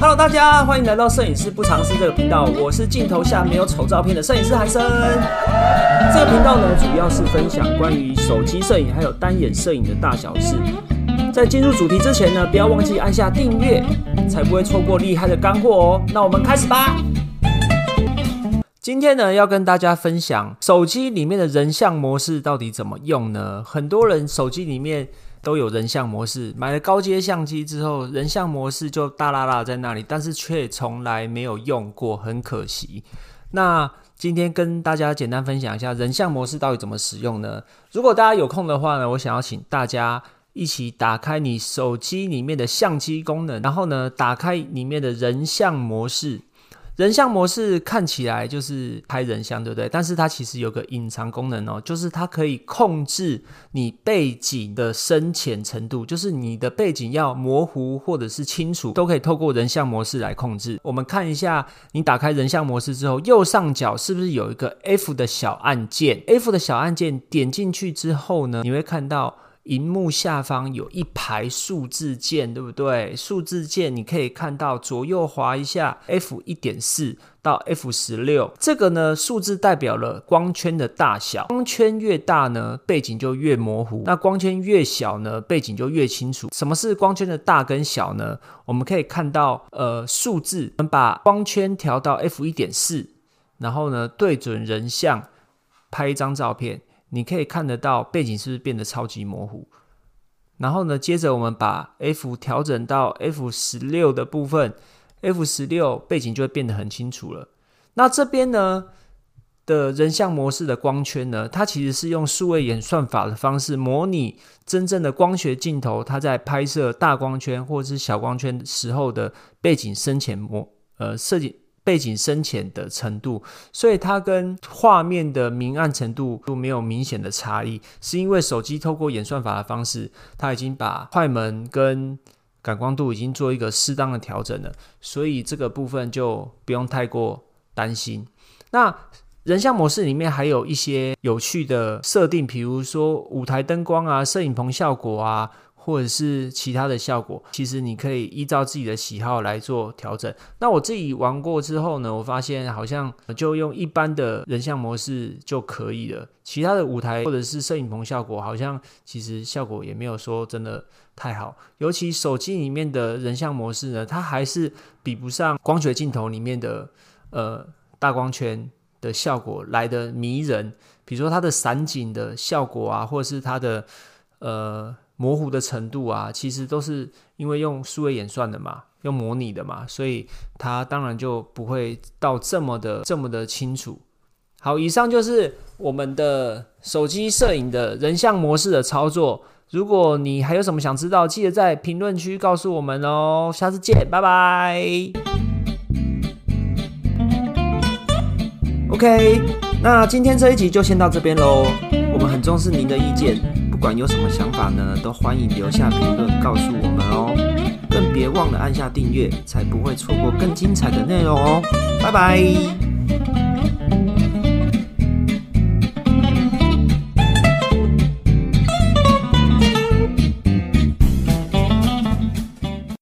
Hello，大家欢迎来到摄影师不尝试这个频道，我是镜头下没有丑照片的摄影师韩生。这个频道呢，主要是分享关于手机摄影还有单眼摄影的大小事。在进入主题之前呢，不要忘记按下订阅，才不会错过厉害的干货哦。那我们开始吧。今天呢，要跟大家分享手机里面的人像模式到底怎么用呢？很多人手机里面。都有人像模式，买了高阶相机之后，人像模式就大啦啦在那里，但是却从来没有用过，很可惜。那今天跟大家简单分享一下人像模式到底怎么使用呢？如果大家有空的话呢，我想要请大家一起打开你手机里面的相机功能，然后呢，打开里面的人像模式。人像模式看起来就是拍人像，对不对？但是它其实有个隐藏功能哦，就是它可以控制你背景的深浅程度，就是你的背景要模糊或者是清楚，都可以透过人像模式来控制。我们看一下，你打开人像模式之后，右上角是不是有一个 F 的小按键？F 的小按键点进去之后呢，你会看到。荧幕下方有一排数字键，对不对？数字键你可以看到左右滑一下，F 一点四到 F 十六，这个呢数字代表了光圈的大小，光圈越大呢，背景就越模糊；那光圈越小呢，背景就越清楚。什么是光圈的大跟小呢？我们可以看到，呃，数字，我们把光圈调到 F 一点四，然后呢对准人像拍一张照片。你可以看得到背景是不是变得超级模糊？然后呢，接着我们把 F 调整到 F 十六的部分，F 十六背景就会变得很清楚了。那这边呢的人像模式的光圈呢，它其实是用数位演算法的方式模拟真正的光学镜头，它在拍摄大光圈或者是小光圈时候的背景深浅模呃设计。背景深浅的程度，所以它跟画面的明暗程度都没有明显的差异，是因为手机透过演算法的方式，它已经把快门跟感光度已经做一个适当的调整了，所以这个部分就不用太过担心。那人像模式里面还有一些有趣的设定，比如说舞台灯光啊、摄影棚效果啊。或者是其他的效果，其实你可以依照自己的喜好来做调整。那我自己玩过之后呢，我发现好像就用一般的人像模式就可以了。其他的舞台或者是摄影棚效果，好像其实效果也没有说真的太好。尤其手机里面的人像模式呢，它还是比不上光学镜头里面的呃大光圈的效果来的迷人。比如说它的散景的效果啊，或者是它的呃。模糊的程度啊，其实都是因为用数位演算的嘛，用模拟的嘛，所以它当然就不会到这么的这么的清楚。好，以上就是我们的手机摄影的人像模式的操作。如果你还有什么想知道，记得在评论区告诉我们哦。下次见，拜拜。OK，那今天这一集就先到这边喽。我们很重视您的意见。不管有什么想法呢，都欢迎留下评论告诉我们哦。更别忘了按下订阅，才不会错过更精彩的内容哦。拜拜。